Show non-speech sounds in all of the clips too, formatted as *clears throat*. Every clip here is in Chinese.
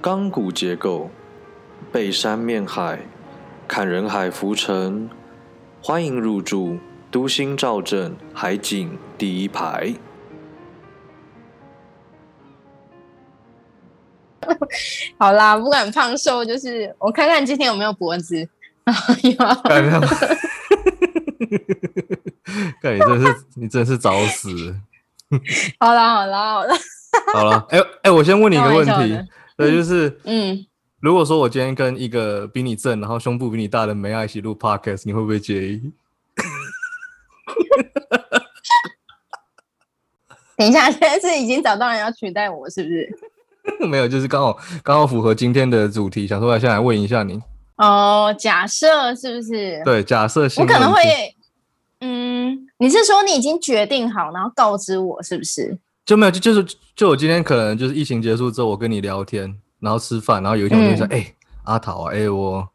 钢骨结构，背山面海，看人海浮沉。欢迎入住都心兆镇海景第一排。*laughs* 好啦，不管胖瘦，就是我看看今天有没有脖子。*laughs* 有，*laughs* 看你真是你真是找死！好啦好啦好啦好了，哎哎，我先问你一个问题，对，就是嗯，如果说我今天跟一个比你正，然后胸部比你大的梅亚一起录 podcast，你会不会介意？*laughs* 等一下，现在是已经找到人要取代我，是不是？*laughs* 没有，就是刚好刚好符合今天的主题，想说先来问一下你。哦，假设是不是？，对，假设性我可能会，嗯，你是说你已经决定好，然后告知我，是不是？就没有，就就是就我今天可能就是疫情结束之后，我跟你聊天，然后吃饭，然后有一天我就说，嗯哎、阿桃啊，哎、我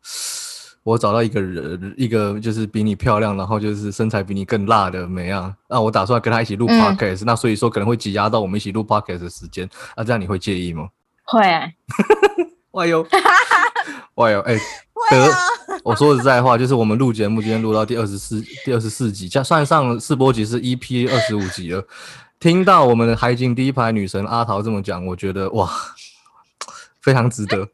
我找到一个人，一个就是比你漂亮，然后就是身材比你更辣的美啊，那我打算跟他一起录嗯。podcast，、那所以说可能会挤压到我们一起录 podcast 的时间，那、这样你会介意吗？会，*laughs* 哇哟，*laughs* 哇哟，哎、会啊，我说实在话，就是我们录节目今天录到第二十四第二十四集，加算上试播集是 EP 二十五集了。听到我们的海景第一排女神阿桃这么讲，我觉得哇，非常值得。*laughs*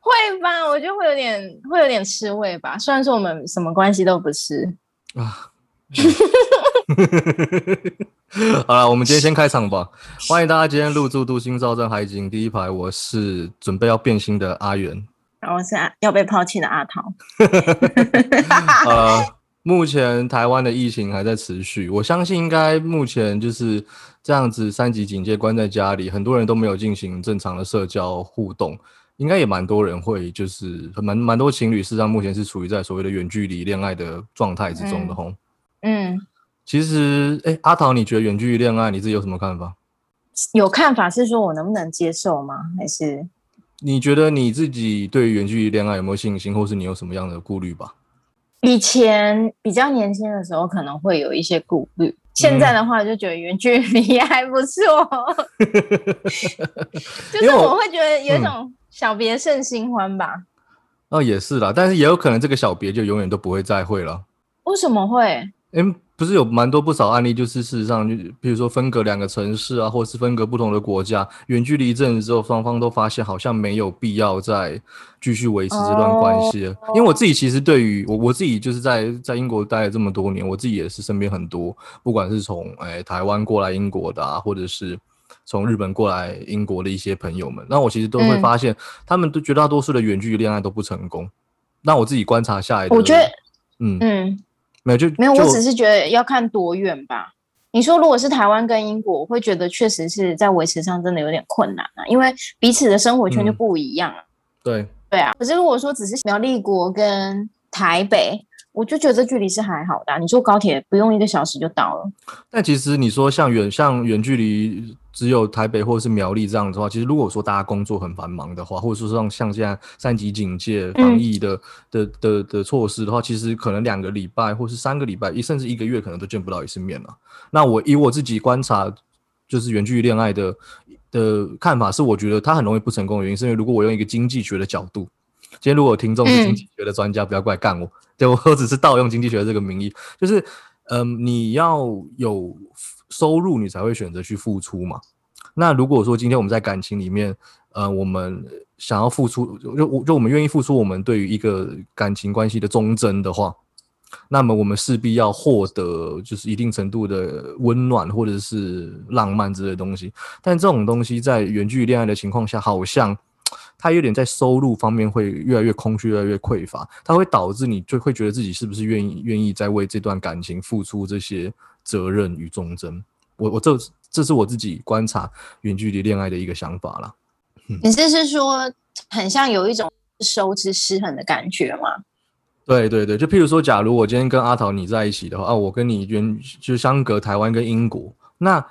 会吧？我觉得会有点，会有点吃味吧。虽然说我们什么关系都不是，啊。*laughs* 好了，我们今天先开场吧。欢迎大家今天入住杜心兆镇海景第一排，我是准备要变心的阿元。然后是要被抛弃的阿桃。*laughs* 呃，目前台湾的疫情还在持续，我相信应该目前就是这样子三级警戒关在家里，很多人都没有进行正常的社交互动，应该也蛮多人会就是蛮蛮多情侣事实上目前是处于在所谓的远距离恋爱的状态之中的吼。嗯，其实，哎、阿桃，你觉得远距离恋爱你自己有什么看法？有看法是说我能不能接受吗？还是你觉得你自己对于远距离恋爱有没有信心，或是你有什么样的顾虑吧？以前比较年轻的时候可能会有一些顾虑，现在的话就觉得远距离还不错，就是我会觉得有一种小别胜新欢吧。哦，也是啦，但是也有可能这个小别就永远都不会再会了。为什么会？哎，不是有蛮多不少案例，就是事实上，就比如说分隔两个城市啊，或者是分隔不同的国家，远距离一阵子之后，双方都发现好像没有必要再继续维持这段关系了。因为我自己其实对于我我自己就是在在英国待了这么多年，我自己也是身边很多，不管是从哎台湾过来英国的啊，或者是从日本过来英国的一些朋友们，那我其实都会嗯。发现，他们都绝大多数的远距离恋爱都不成功。那我自己观察下来的，我觉得，嗯，嗯，没有就没有，我只是觉得要看多远吧。你说如果是台湾跟英国，我会觉得确实是在维持上真的有点困难啊，因为彼此的生活圈就嗯不一样啊。对。对啊，可是如果说只是苗栗国跟台北，我就觉得这距离是还好的啊、你坐高铁不用一个小时就到了。但其实你说像远像远距离只有台北或者是苗栗这样子的话，其实如果说大家工作很繁忙的话，或者说像像现在三级警戒防疫的、的的的措施的话，其实可能两个礼拜或是三个礼拜，一甚至一个月可能都见不到一次面了。那我以我自己观察，就是远距离恋爱的的看法是，我觉得它很容易不成功的原因，是因为如果我用一个经济学的角度，今天如果有听众是经济学的专家，不要过来干我，对我 *laughs* 我只是盗用经济学的这个名义，就是嗯，你要有收入，你才会选择去付出嘛。那如果说今天我们在感情里面，呃，我们想要付出，就就就我们愿意付出我们对于一个感情关系的忠贞的话，那么我们势必要获得就是一定程度的温暖或者是浪漫之类的东西。但这种东西在远距离恋爱的情况下，好像 *tsk* 它有点在收入方面会越来越空虚，越来越匮乏，它会导致你就会觉得自己是不是愿意愿意在为这段感情付出这些责任与忠贞。我我这这是我自己观察远距离恋爱的一个想法啦。你这是说很像有一种收支失衡的感觉吗？对对对，就譬如说，假如我今天跟阿桃你在一起的话，啊，我跟你远就相隔台湾跟英国，那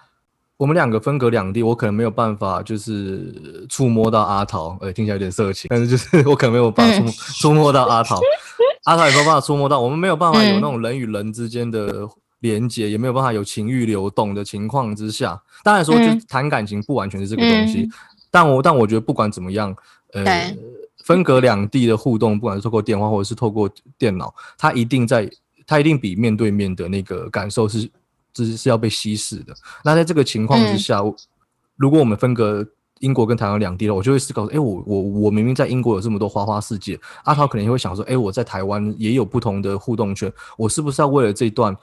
我们两个分隔两地，我可能没有办法就是触摸到阿桃，呃，听起来有点色情，但是就是 *laughs* 我可能没有办法触、触摸到阿桃，阿桃也没有办法触摸到，我们没有办法有那种人与人之间的连接，也没有办法有情欲流动的情况之下，当然说就嗯谈感情不完全是这个东西。嗯但我但我觉得不管怎么样，呃，分隔两地的互动，不管是透过电话或者是透过电脑，它一定在，它一定比面对面的那个感受是，是是要被稀释的。那在这个情况之下，如果我们分隔英国跟台湾两地了，我就会思考说，哎，我我我明明在英国有这么多花花世界，阿涛可能会想说，哎，我在台湾也有不同的互动圈，我是不是要为了这段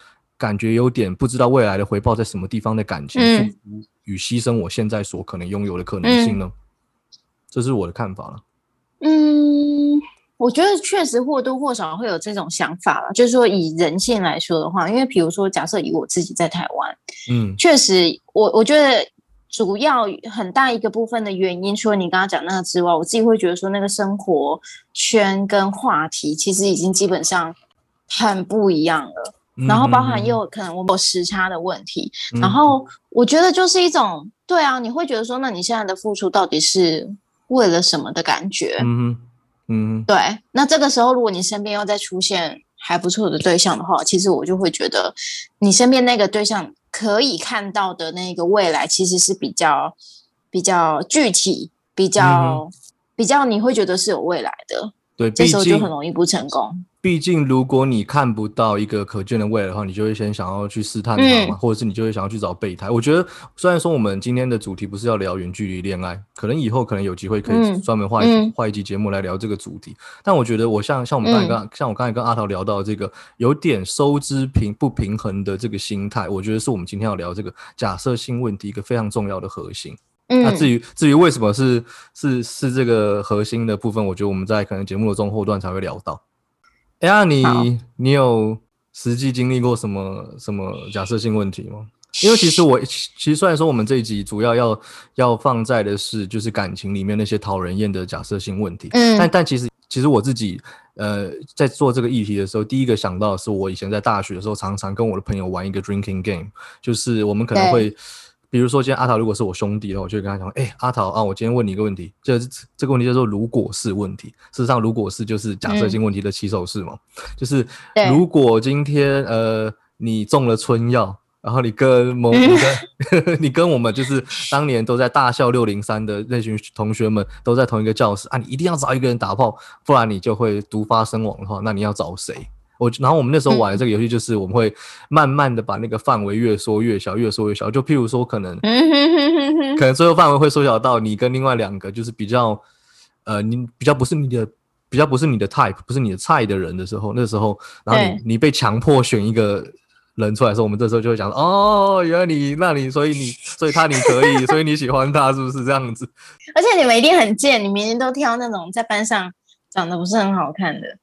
感觉有点不知道未来的回报在什么地方的感情，付出与牺牲我现在所可能拥有的可能性呢？这是我的看法了。嗯，我觉得确实或多或少会有这种想法了。就是说，以人性来说的话，因为比如说，假设以我自己在台湾，嗯，确实，我我觉得主要很大一个部分的原因，除了你刚刚讲那个之外，我自己会觉得说，那个生活圈跟话题其实已经基本上很不一样了。然后包含也有可能我有时差的问题。然后我觉得就是一种，对啊，你会觉得说，那你现在的付出到底是？为了什么的感觉？嗯嗯，对。那这个时候，如果你身边又再出现还不错的对象的话，其实我就会觉得，你身边那个对象可以看到的那个未来，其实是比较比较具体，比较比较你会觉得是有未来的。对，这时候就很容易不成功。毕竟，如果你看不到一个可见的未来的话，你就会先想要去试探它嘛，或者是你就会想要去找备胎。我觉得，虽然说我们今天的主题不是要聊远距离恋爱，可能以后可能有机会可以专门画一画一集节目来聊这个主题。但我觉得，我像像我们刚才刚像我刚才跟阿桃聊到这个有点收支平不平衡的这个心态，我觉得是我们今天要聊这个假设性问题一个非常重要的核心。那至于至于为什么是是是这个核心的部分，我觉得我们在可能节目的中后段才会聊到。哎呀，你你有实际经历过什么什么假设性问题吗？因为其实我其实虽然说我们这一集主要要要放在的是就是感情里面那些讨人厌的假设性问题，嗯，但但其实其实我自己呃在做这个议题的时候，第一个想到的是我以前在大学的时候常常跟我的朋友玩一个 drinking game，就是我们可能会。比如说，今天阿桃如果是我兄弟的话，我就会跟他讲：“哎，阿桃啊，我今天问你一个问题，这这个问题叫做如果是问题。事实上，如果是就是假设性问题的起手式嘛，就是如果今天呃你中了春药，然后你跟某你跟 *laughs* 你跟我们就是当年都在大校六零三的那群同学们都在同一个教室啊，你一定要找一个人打炮，不然你就会毒发身亡的话，那你要找谁？”我然后我们那时候玩的这个游戏就是我们会慢慢的把那个范围越缩越小，越缩越小。就譬如说可能，*laughs* 可能最后范围会缩小到你跟另外两个就是比较，呃，你比较不是你的，比较不是你的 type，不是你的菜的人的时候，那时候，然后你你被强迫选一个人出来的时候，我们这时候就会讲哦，原来你那你所以你所以他你可以，所以你喜欢他是不是这样子？*laughs* 而且你们一定很贱，你明明都挑那种在班上长得不是很好看的。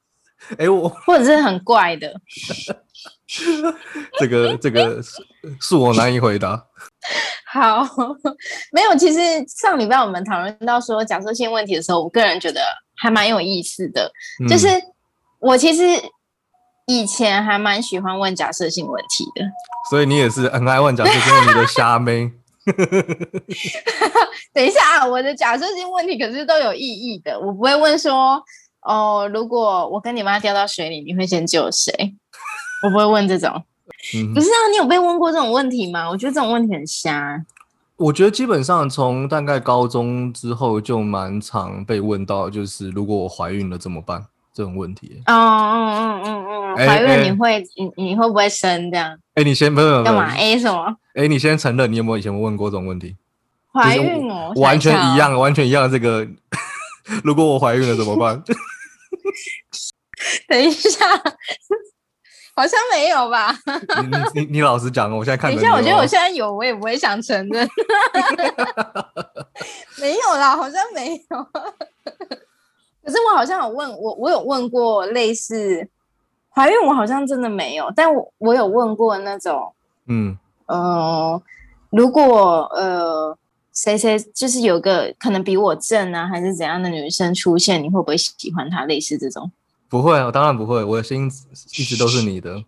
哎，我或者是很怪的，这个这个是是我难以回答。*laughs* 好，没有，其实上礼拜我们讨论到说假设性问题的时候，我个人觉得还蛮有意思的。就是我其实以前还蛮喜欢问假设性问题的，所以你也是很爱问假设性问题的虾妹。*laughs* 等一下啊，我的假设性问题可是都有意义的，我不会问说。哦，如果我跟你妈掉到水里，你会先救谁？我不会问这种。不是啊，你有被问过这种问题吗？我觉得这种问题很瞎。我觉得基本上从大概高中之后就蛮常被问到，就是如果我怀孕了怎么办这种问题。哦哦哦哦哦，怀孕你会你你会不会生这样？哎，你先不用干嘛？A 什么？哎，你先承认你有没有以前问过这种问题？怀孕哦，完全一样，完全一样。这个。*laughs* 如果我怀孕了怎么办？*laughs* 等一下，*laughs* 好像没有吧？你你你老实讲，我现在看。等一下，我觉得我现在有，我也不会想承认。没有啦，好像没有。可是我好像有问我，我有问过类似怀孕，我好像真的没有。但我我有问过那种，嗯呃，如果呃。谁谁就是有个可能比我正啊，还是怎样的女生出现，你会不会喜欢她？类似这种？不会，我当然不会，我的心一直都是你的。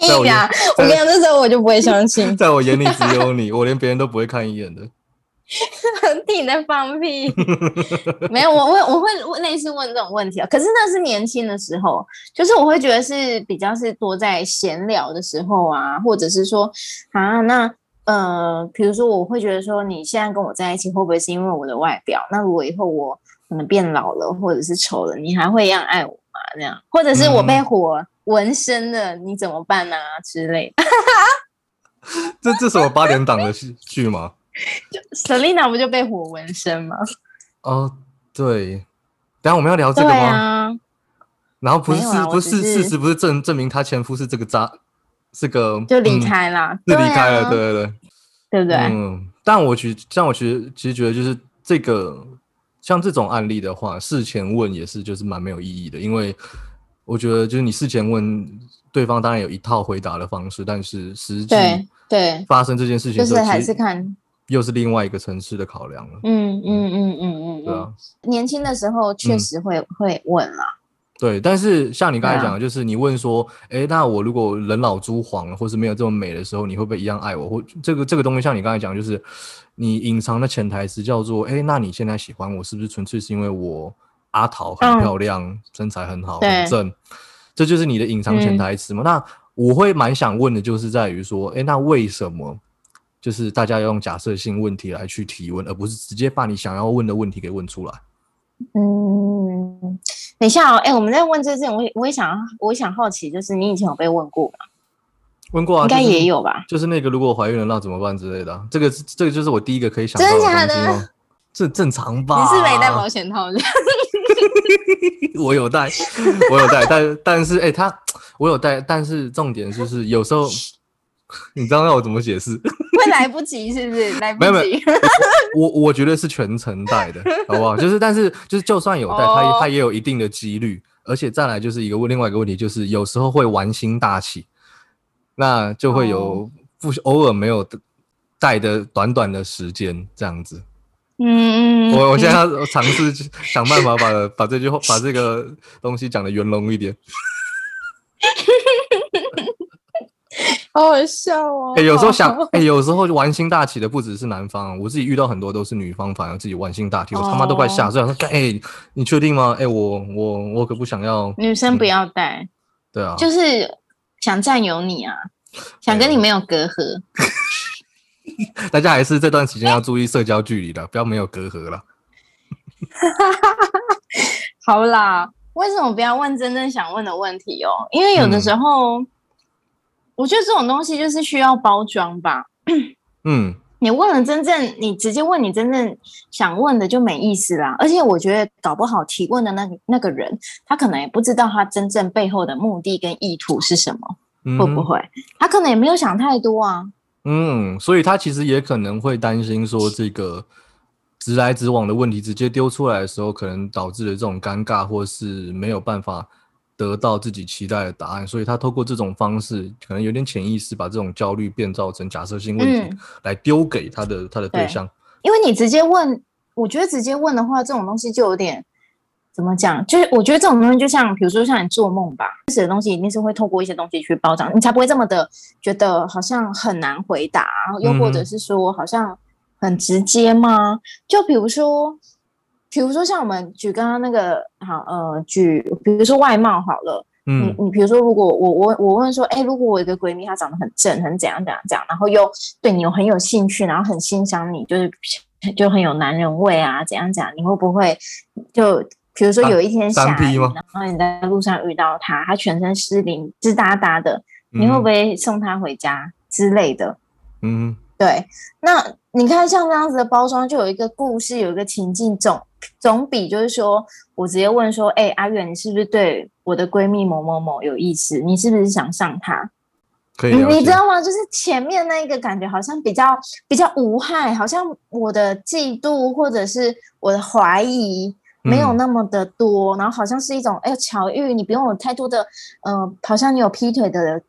我呀，我跟你讲，那时候我就不会相信，*laughs* 在我眼里只有你，我连别人都不会看一眼的。*laughs* 你在放屁？*laughs* 没有，我会我会问类似问这种问题啊。可是那是年轻的时候，就是我会觉得是比较是多在闲聊的时候啊，或者是说啊那。呃，比如说我会觉得说，你现在跟我在一起，会不会是因为我的外表？那如果以后我可能变老了，或者是丑了，你还会一样爱我吗？这样，或者是我被火纹身了，你怎么办呢？之类的。*laughs* 这这是我八点档的剧吗？*laughs* 就 Selina 不就被火纹身吗？哦，对。等下我们要聊这个吗？然后不是不是事实，不是证证明她前夫是这个渣，是个就离开了，就离开了，对对对，对不对？嗯，但我觉，像我其实其实觉得，就是这个像这种案例的话，事前问也是就是蛮没有意义的，因为我觉得就是你事前问对方，当然有一套回答的方式，但是实际对发生这件事情，就是还是看。又是另外一个城市的考量了。嗯嗯嗯嗯嗯，对啊。年轻的时候确实会会问啦。对，但是像你刚才讲的，就是你问说，哎，那我如果人老珠黄，或是没有这么美的时候，你会不会一样爱我？或这个这个东西，像你刚才讲，就是你隐藏的潜台词叫做，哎，那你现在喜欢我，是不是纯粹是因为我阿桃很漂亮，身材很好，很正？这就是你的隐藏潜台词吗？那我会蛮想问的，就是在于说，哎，那为什么？就是大家要用假设性问题来去提问，而不是直接把你想要问的问题给问出来。嗯，等一下哦，哎，我们在问这件，我我也想，我也想好奇，就是你以前有被问过吗？问过啊，应该也有吧。就是那个如果怀孕了那怎么办之类的，这个这个就是我第一个可以想到的？这正常吧？你是没戴保险套的？*laughs* 我有戴，我有戴，但但是哎，他我有戴，但是重点就是有时候。你知道要我怎么解释？*laughs* 会来不及是不是？来不及。*laughs* 我我觉得是全程带的，好不好？就是，但是就是，就算有带，它它也有一定的几率。而且再来就是一个问，另外一个问题就是，有时候会玩心大起，那就会有不偶尔没有带的短短的时间这样子。嗯嗯。我我现在要尝试想办法把把这句话把这个东西讲的圆融一点。*laughs* 好好笑哦！*laughs* 哎，有时候想，哎，有时候玩心大起的不只是男方，我自己遇到很多都是女方，反而自己玩心大起，我他妈都快吓死了。说，哎，你确定吗？哎，我我我可不想要。女生不要带。对啊。就是想占有你啊，想跟你没有隔阂。*laughs* 大家还是这段时间要注意社交距离的，不要没有隔阂了。*laughs* 好啦，为什么不要问真正想问的问题哦？因为有的时候。我觉得这种东西就是需要包装吧。嗯，你问了真正，你直接问你真正想问的就没意思啦。而且我觉得搞不好提问的那那个人，他可能也不知道他真正背后的目的跟意图是什么，会不会？他可能也没有想太多啊。嗯，所以他其实也可能会担心说，这个直来直往的问题直接丢出来的时候，可能导致的这种尴尬，或是没有办法。得到自己期待的答案，所以他透过这种方式，可能有点潜意识，把这种焦虑变造成假设性问题，来丢给他的他的对象。因为你直接问，我觉得直接问的话，这种东西就有点怎么讲？就是我觉得这种东西就像，比如说像你做梦吧，写的东西一定是会透过一些东西去包装，你才不会这么的觉得好像很难回答，又或者是说好像很直接吗？就比如说。比如说像我们举刚刚那个好呃举，比如说外貌好了，嗯，你比如说如果我我我问说，哎，如果我一个闺蜜她长得很正，很怎样怎样怎样，然后又对你有很有兴趣，然后很欣赏你，就是 *laughs* 就很有男人味啊，怎样怎样，你会不会就比如说有一天下雨，然后你在路上遇到她，她全身湿淋湿哒哒的，你会不会送她回家之类的？嗯，对，那你看像这样子的包装，就有一个故事，有一个情境总。总比就是说我直接问说，哎，阿远，你是不是对我的闺蜜某某某有意思？你是不是想上她？可以，你知道吗？就是前面那一个感觉好像比较比较无害，好像我的嫉妒或者是我的怀疑没有那么的多，然后好像是一种哎巧遇，你不用有太多的呃，好像你有劈腿的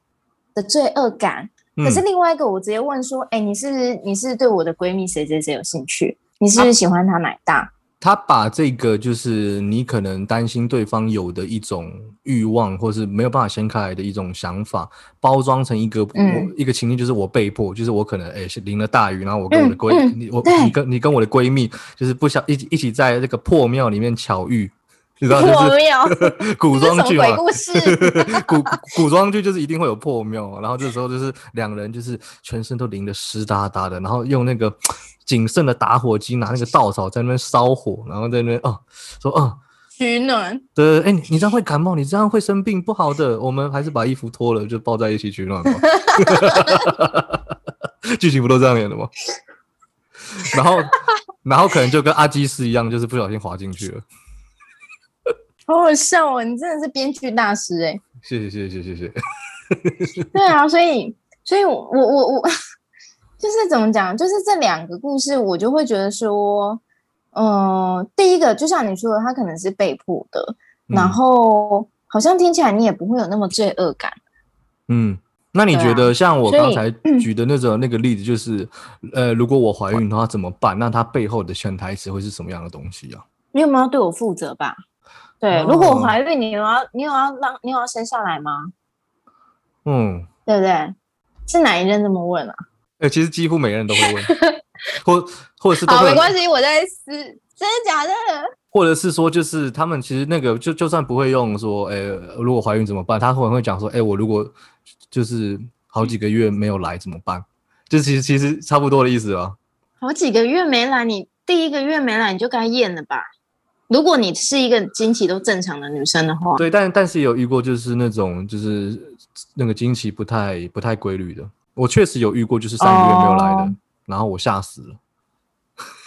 的罪恶感。可是另外一个，我直接问说，哎，你是你是对我的闺蜜谁谁谁有兴趣？你是不是喜欢她奶大？他把这个就是你可能担心对方有的一种欲望，或是没有办法掀开来的一种想法，包装成一个我一个情境，就是我被迫，就是我可能哎淋了大雨，然后我跟我的闺你我你跟你跟我的闺蜜，就是不想一起一起在这个破庙里面巧遇，你知道就破是庙，*laughs* 古装剧嘛，鬼故事？*laughs* 古古装剧就是一定会有破庙，然后这时候就是两人就是全身都淋得湿哒哒的，然后用那个仅剩的打火机拿那个稻草在那边烧火，然后在那边哦说哦，取暖，对，哎、你你这样会感冒，你这样会生病，不好的，我们还是把衣服脱了就抱在一起取暖吧。*laughs* 剧情不都这样演的吗？然后然后可能就跟阿基斯一样，就是不小心滑进去了。好好笑哦！你真的是编剧大师哎。谢谢谢谢谢谢谢。*laughs* 对啊，所以，所以我我我我 *laughs* 就是怎么讲，就是这两个故事，我就会觉得说，嗯、第一个就像你说的，他可能是被迫的，然嗯后好像听起来你也不会有那么罪恶感。嗯，那你觉得像我刚才举的那种那个例子，就是呃，如果我怀孕的话怎么办？那他背后的潜台词会是什么样的东西啊？你有没有对我负责吧？对，哦如果我怀孕，你有要你有要让你有要生下来吗？嗯，对不对？是哪一任这么问啊？哎、其实几乎每个人都会问，*laughs* 或或者是都好，会没关系，我在思，真的假的？或者是说，就是他们其实那个就就算不会用说，哎、如果怀孕怎么办？他可能会讲说，哎、我如果就是好几个月没有来怎么办？就其实其实差不多的意思啊。好几个月没来，你第一个月没来，你就该验了吧？如果你是一个经期都正常的女生的话，对，但但是有遇过，就是那种就是那个经期不太不太规律的。我确实有遇过，就是三个月没有来的，哦然后我吓死了。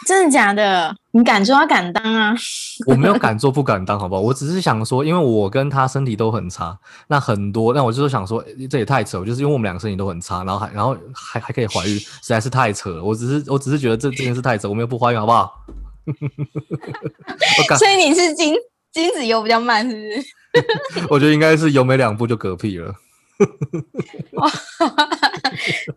真的假的？你敢做，要敢当啊！*laughs* 我没有敢做不敢当，好不好？我只是想说，因为我跟他身体都很差，那很多，那我就是想说，诶这也太扯了，就是因为我们两个身体都很差，然后还然后还还可以怀孕，实在是太扯了。我只是我只是觉得这这件事太扯，我们又不怀孕，好不好？*laughs* 所以你是精精子游比较慢，是不是？*laughs* 我觉得应该是有没两步就嗝屁了。*laughs*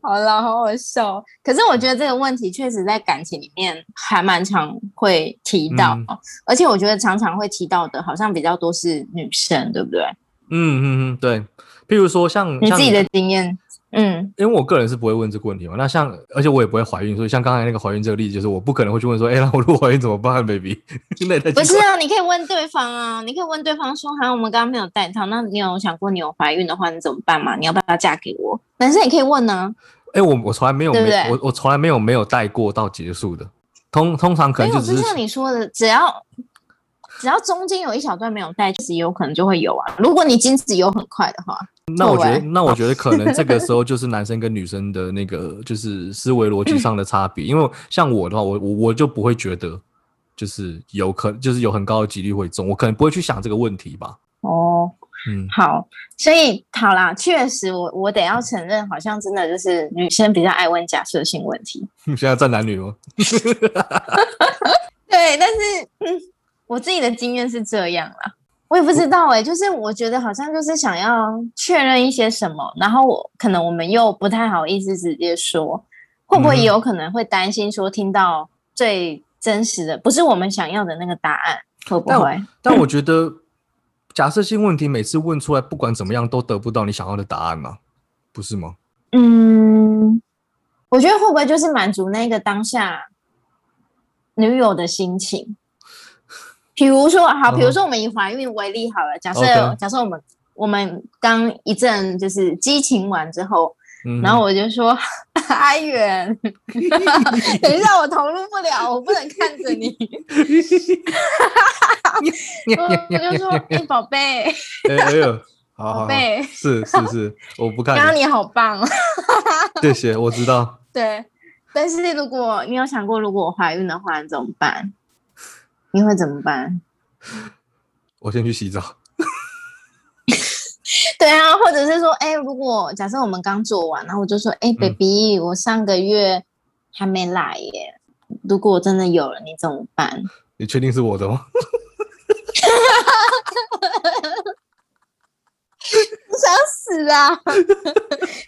好了，好好笑。可是我觉得这个问题确实在感情里面还蛮常会提到，嗯而且我觉得常常会提到的，好像比较多是女生，对不对？嗯嗯嗯，对。譬如说像像你自己的经验，嗯，因为我个人是不会问这个问题嘛。那像，而且我也不会怀孕，所以像刚才那个怀孕这个例子，就是我不可能会去问说，哎、那我如果怀孕怎么办，baby？*laughs* 不是啊，你可以问对方啊，你可以问对方说，好，我们刚刚没有带套，那你有想过你有怀孕的话，你怎么办嘛？你要不要嫁给我？男生也可以问呢、哎、我我从来没有没对不对我我从来没有没有带过到结束的。通通常可，能就只就是像你说的，只要只要中间有一小段没有带，其实有可能就会有啊。如果你精子游很快的话，那我觉得那我觉得可能这个时候 *laughs* 就是男生跟女生的那个就是思维逻辑上的差别。因为像我的话，我我我就不会觉得就是有可就是有很高的几率会中，我可能不会去想这个问题吧。哦，嗯，好，所以好啦，确实我我得要承认，好像真的就是女生比较爱问假设性问题。*laughs* 现在在男女吗？*laughs* 对，但是嗯，我自己的经验是这样啦，我也不知道哎、就是我觉得好像就是想要确认一些什么，然后我可能我们又不太好意思直接说，会不会有可能会担心说听到最真实的不是我们想要的那个答案，会不会？但我觉得假设性问题每次问出来，不管怎么样都得不到你想要的答案嘛，不是吗？嗯，我觉得会不会就是满足那个当下女友的心情？比如说，好，比如嗯说我们以怀孕为例好了，假设假设我们我们刚一阵就是激情完之后，嗯，然后我就说 *laughs* 阿远，*laughs* 等一下我投入不了，我不能看着你，我我就说哎宝贝，哎哎呦，好好好，宝贝，是是是，我不看你，刚刚你好棒。哦。谢谢，我知道。对，但是如果你有想过，如果我怀孕的话，你怎么办？你会怎么办？我先去洗澡。*laughs* 对啊，或者是说，哎、如果假设我们刚做完，然后我就说，哎、b a b y 我上个月还没来耶，如果我真的有了，你怎么办？你确定是我的吗？*laughs* *laughs* 你想死啊！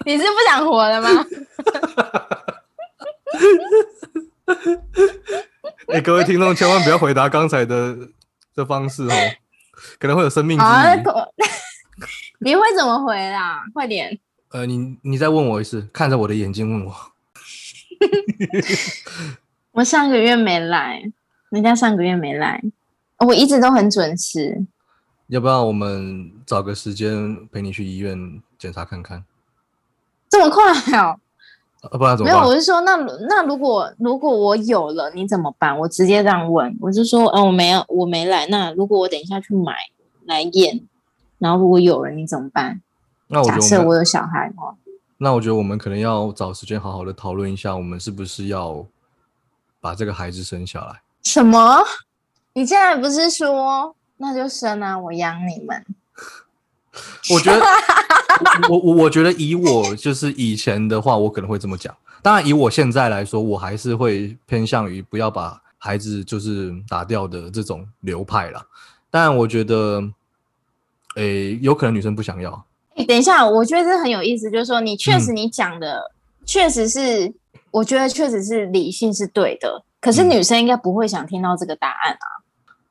你是不想活了吗？哎、各位听众千万不要回答刚才的的方式哦，可能会有生命之啊，疑。*laughs* 你会怎么回啦？快点！呃，你你再问我一次，看着我的眼睛问我。*laughs* 我上个月没来，人家上个月没来，我一直都很准时。要不要我们找个时间陪你去医院检查看看？这么快哦？啊，不然怎么没有，我是说，那那如果如果我有了，你怎么办？我直接这样问，我就说，嗯，我没有，我没来。那如果我等一下去买来验，然后如果有了，你怎么办？那我觉假设得我们，我有小孩的话，那我觉得我们可能要找时间好好的讨论一下，我们是不是要把这个孩子生下来？什么？你现在不是说那就生啊，我养你们？*laughs* 我觉得，我我我觉得以我就是以前的话，我可能会这么讲。当然，以我现在来说，我还是会偏向于不要把孩子就是打掉的这种流派啦。但我觉得，诶，有可能女生不想要。诶等一下，我觉得这很有意思，就是说你确实嗯你讲的确实是，我觉得确实是理性是对的，可是嗯女生应该不会想听到这个答案啊，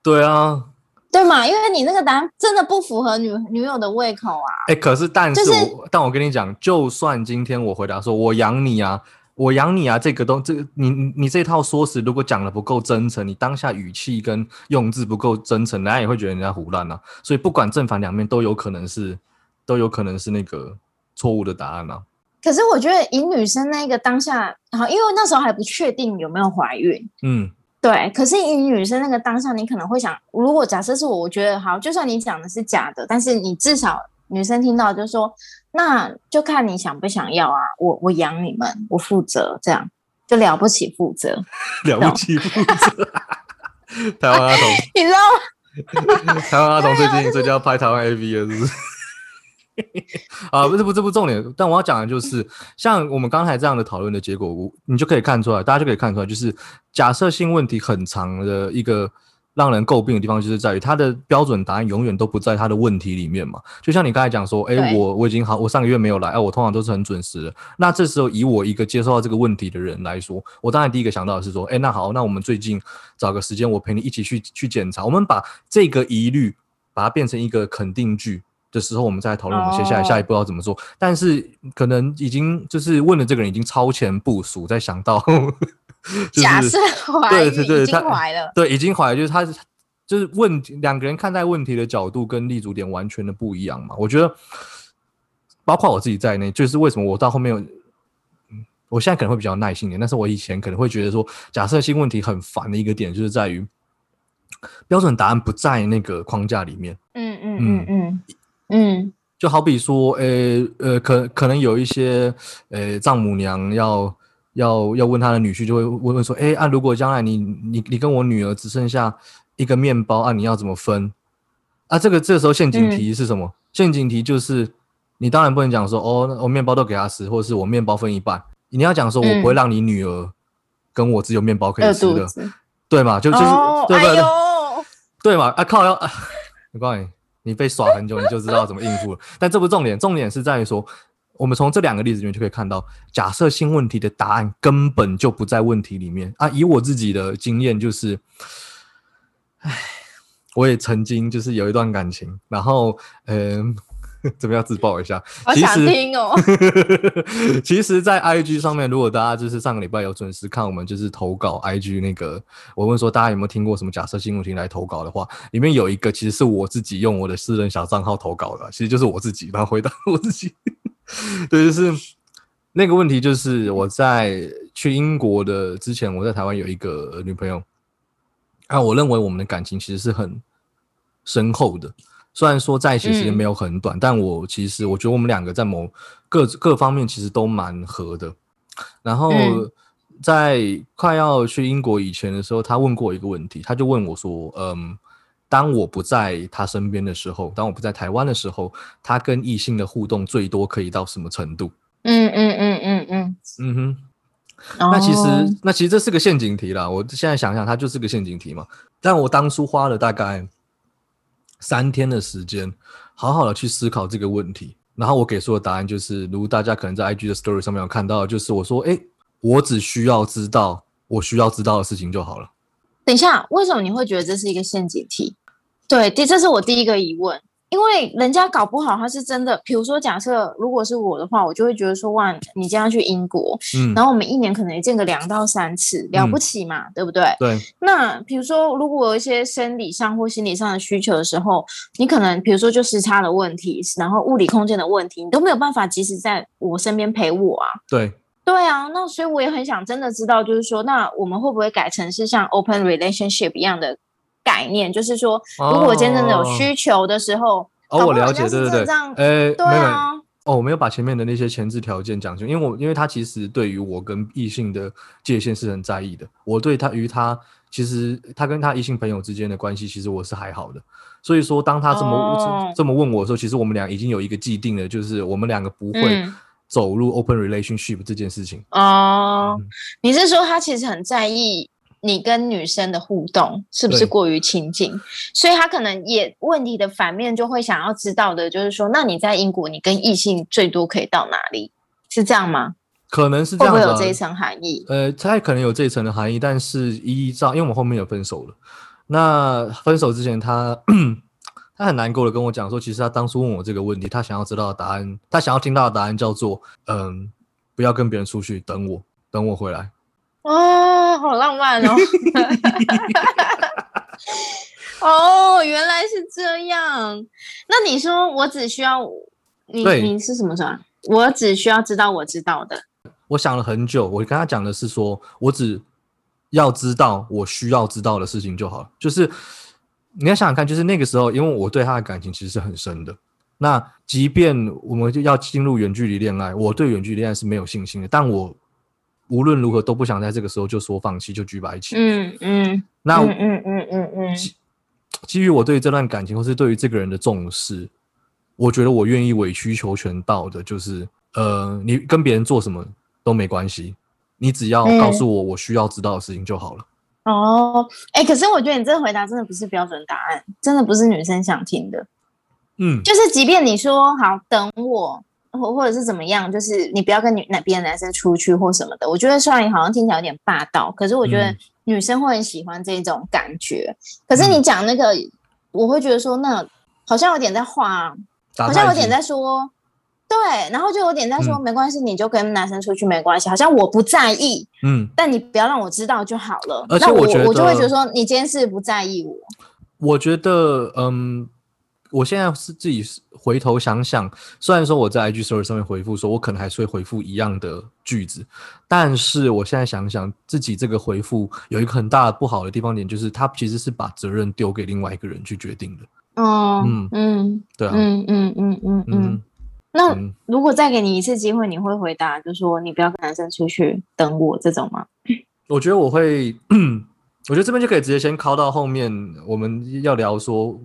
对啊，对嘛？因为你那个答案真的不符合女女友的胃口啊。哎、可是但是就、是但我跟你讲，就算今天我回答说我养你啊，我养你啊，这个都这个你你你这套说辞如果讲的不够真诚，你当下语气跟用字不够真诚，人家也会觉得人家胡乱啊。所以不管正反两面，都有可能是都有可能是那个错误的答案啊。可是我觉得以女生那个当下，好，因为那时候还不确定有没有怀孕，嗯，对。可是以女生那个当下，你可能会想，如果假设是我，我觉得好，就算你讲的是假的，但是你至少女生听到就说，那就看你想不想要啊，我我养你们，我负责，这样就了不起负责，*laughs* 了不起负责。*laughs* 台湾阿童，*laughs* 你知道吗？台湾阿童最近最近要拍台湾 AV 了，是不是？*laughs* 啊，不是不是不重点，但我要讲的就是，像我们刚才这样的讨论的结果，我你就可以看出来，大家就可以看出来，就是假设性问题很长的一个让人诟病的地方，就是在于它的标准答案永远都不在它的问题里面嘛。就像你刚才讲说，哎，对我我已经好，我上个月没有来，哎，我通常都是很准时的。那这时候以我一个接受到这个问题的人来说，我当然第一个想到的是说，哎，那好，那我们最近找个时间，我陪你一起去去检查，我们把这个疑虑把它变成一个肯定句。的时候，我们再来讨论我们接下来哦下一步要怎么做。但是可能已经就是问的这个人已经超前部署，在想到 *laughs* 就是假设怀对孕已经对对他怀了，对已经怀了，就是他就是问题两个人看待问题的角度跟立足点完全的不一样嘛。我觉得，包括我自己在内，就是为什么我到后面有，嗯我现在可能会比较耐心一点，但是我以前可能会觉得说，假设性问题很烦的一个点，就是在于标准答案不在那个框架里面。嗯嗯嗯嗯嗯，就好比说，呃呃，可可能有一些呃丈母娘要要要问她的女婿，就会问问说，哎啊，如果将来你你你跟我女儿只剩下一个面包啊，你要怎么分？啊，这个这个时候陷阱题是什么？陷阱题就是你当然不能讲说，哦，我面包都给她吃，或者是我面包分一半，你要讲说我不会嗯让你女儿跟我只有面包可以吃的。对嘛？就就是、哦，对不对？哎，对嘛？啊靠要，啊、我告诉你，你被耍很久，你就知道怎么应付了。但这不重点，重点是在于说，我们从这两个例子里面就可以看到，假设性问题的答案根本就不在问题里面啊。以我自己的经验就是，唉，我也曾经就是有一段感情，然后嗯。怎么样自爆一下？*laughs* 其实听哦。*laughs* 其实，在 IG 上面，如果大家就是上个礼拜有准时看我们就是投稿 IG 那个，我问说大家有没有听过什么假设性问题来投稿的话，里面有一个其实是我自己用我的私人小账号投稿的，其实就是我自己，然后回答我自己。*laughs* 对，就是那个问题，就是我在去英国的之前，我在台湾有一个女朋友，啊，我认为我们的感情其实是很深厚的。虽然说在一起时间没有很短，但我其实我觉得我们两个在某各各方面其实都蛮合的。然后嗯在快要去英国以前的时候，他问过一个问题，他就问我说：“嗯，当我不在他身边的时候，当我不在台湾的时候，他跟异性的互动最多可以到什么程度嗯嗯嗯嗯嗯，？”嗯哼，那其实、哦那其实这是个陷阱题啦。我现在想想，它就是个陷阱题嘛。但我当初花了大概三天的时间，好好的去思考这个问题。然后我给出的答案就是，如大家可能在 IG 的 Story 上面有看到，就是我说，哎，我只需要知道我需要知道的事情就好了。等一下，为什么你会觉得这是一个陷阱题？对，第这是我第一个疑问。因为人家搞不好他是真的，比如说假设如果是我的话，我就会觉得说哇，你这样去英国，嗯，然后我们一年可能也见个两到三次，了不嗯起嘛，对不对？对，那比如说，如果有一些生理上或心理上的需求的时候，你可能比如说就时差的问题，然后物理空间的问题，你都没有办法及时在我身边陪我啊。对，对啊，那所以我也很想真的知道，就是说，那我们会不会改成是像 open relationship 一样的概念？就是说，如果我今天真的有需求的时候，哦，我了解，对对对。真的这样，呃，对没有哦，我没有把前面的那些前置条件讲清楚，因为我因为他其实对于我跟异性的界限是很在意的，我对他与他其实他跟他异性朋友之间的关系，其实我是还好的，所以说当他这么、哦。这么问我的时候，其实我们俩已经有一个既定的，就是我们两个不会嗯。走入 open relationship 这件事情。哦。嗯，你是说他其实很在意你跟女生的互动是不是过于亲近，所以他可能也问题的反面就会想要知道的，就是说，那你在英国你跟异性最多可以到哪里？是这样吗？可能是这会不样、啊，会有这一层含义？呃，它可能有这一层的含义，但是依照，因为我们后面有分手了，那分手之前他他 *clears throat* 很难过的跟我讲说，其实他当初问我这个问题，他想要知道的答案，他想要听到的答案叫做，嗯，不要跟别人出去，等我，等我回来。哦，好浪漫哦！*laughs* 哦，原来是这样。那你说我只需要你你是什么说？我只需要知道我知道的。我想了很久，我跟他讲的是说，我只要知道我需要知道的事情就好了。就是你要想想看，就是那个时候，因为我对他的感情其实是很深的。那即便我们就要进入远距离恋爱，我对远距离恋爱是没有信心的，但我无论如何都不想在这个时候就说放弃，就举白旗。嗯嗯那嗯嗯嗯嗯嗯，基于我对这段感情，或是对于这个人的重视，我觉得我愿意委曲求全到的，就是呃，你跟别人做什么都没关系，你只要嗯告诉我我需要知道的事情就好了。哦，哎，可是我觉得你这个回答真的不是标准答案，真的不是女生想听的。嗯，就是即便你说好等我，或或者是怎么样，就是你不要跟女那别的男生出去或什么的，我觉得虽然好像听起来有点霸道，可是我觉得嗯女生会很喜欢这种感觉。可是你讲那个，我会觉得说，那好像有点在画，好像有点在说。对，然后就有点在说、嗯没关系，你就跟男生出去没关系，好像我不在意，嗯，但你不要让我知道就好了。而且那我我就会觉得说，你今天是不在意我。我觉得，嗯，我现在是自己回头想想，虽然说我在 IG Story 上面回复说，我可能还是会回复一样的句子，但是我现在想想，自己这个回复有一个很大的不好的地方点，就是他其实是把责任丢给另外一个人去决定的。哦，嗯嗯嗯对啊，嗯嗯嗯嗯嗯。嗯那嗯如果再给你一次机会，你会回答就说你不要跟男生出去等我这种吗？我觉得我会，*clears throat* 我觉得这边就可以直接先靠到后面，我们要聊说，